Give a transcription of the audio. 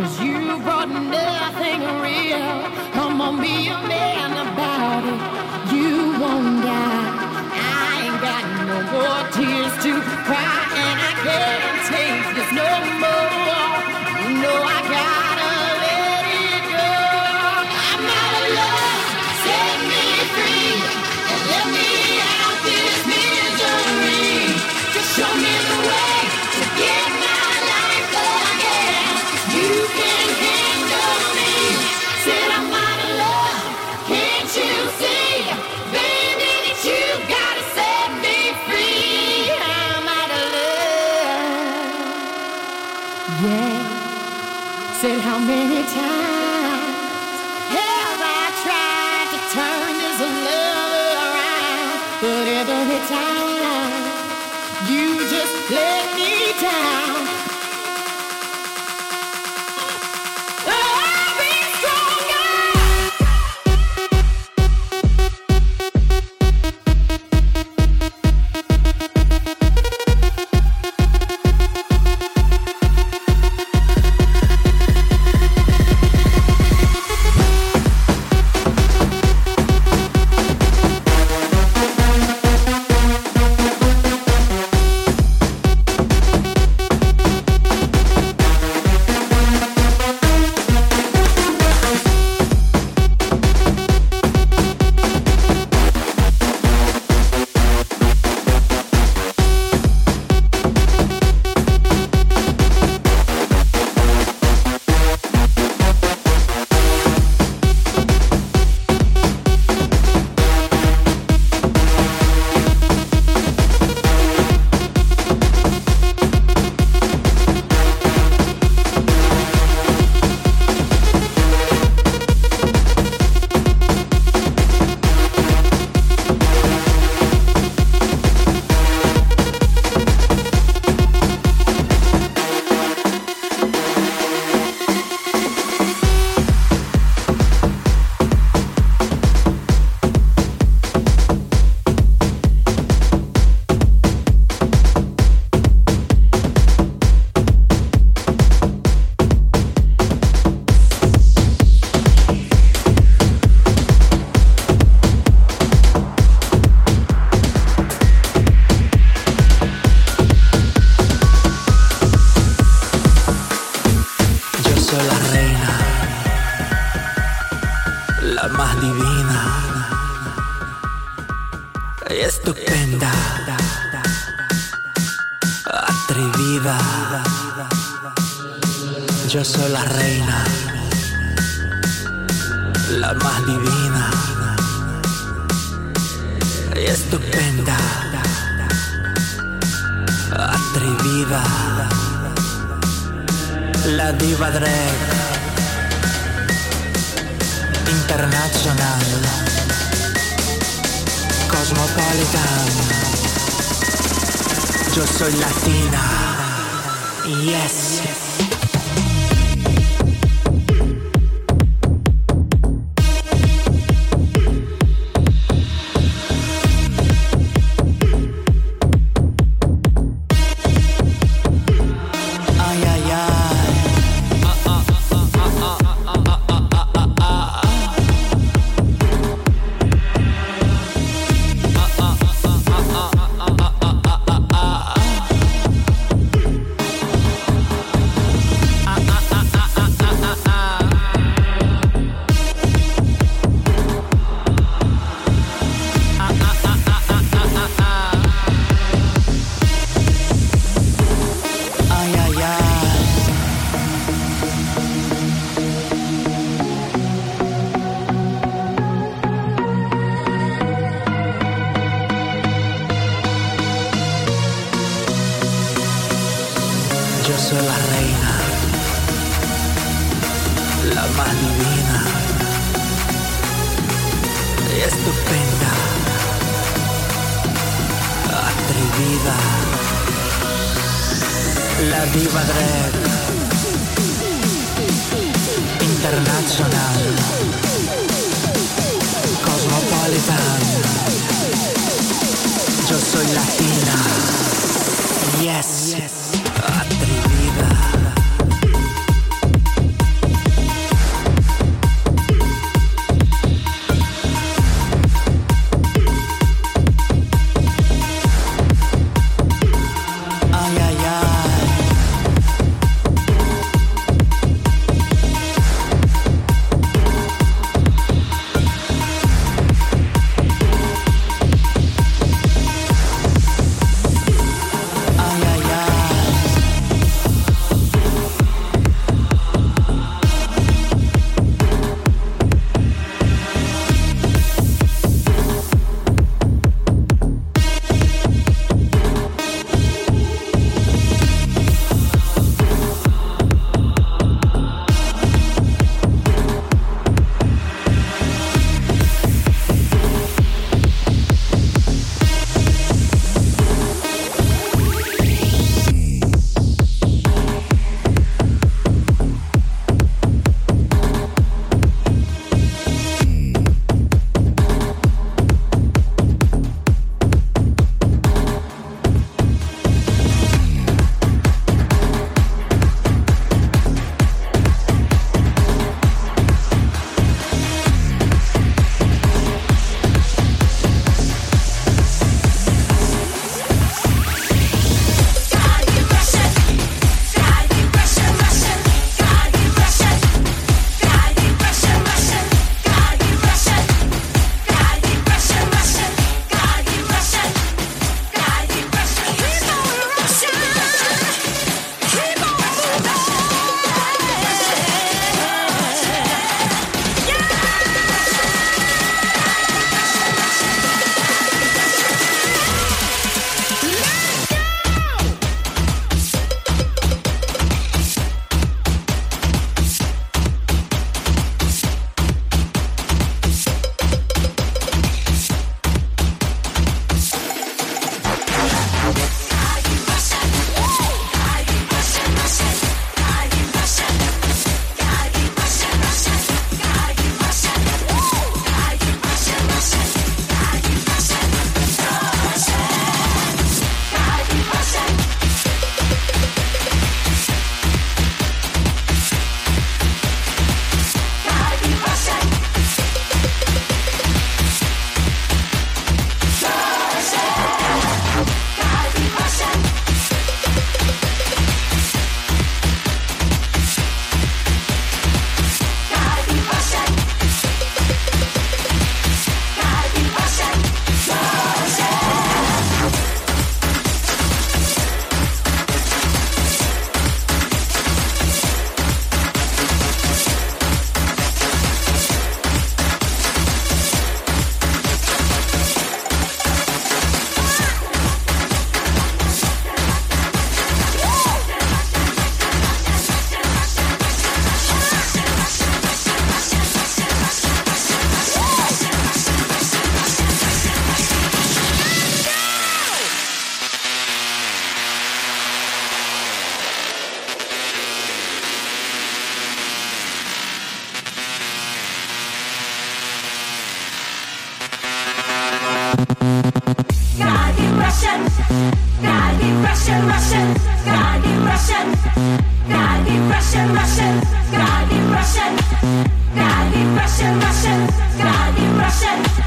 Cause you brought nothing real. Come on, be a man about it. You won't die. I ain't got no more tears to cry, and I can't.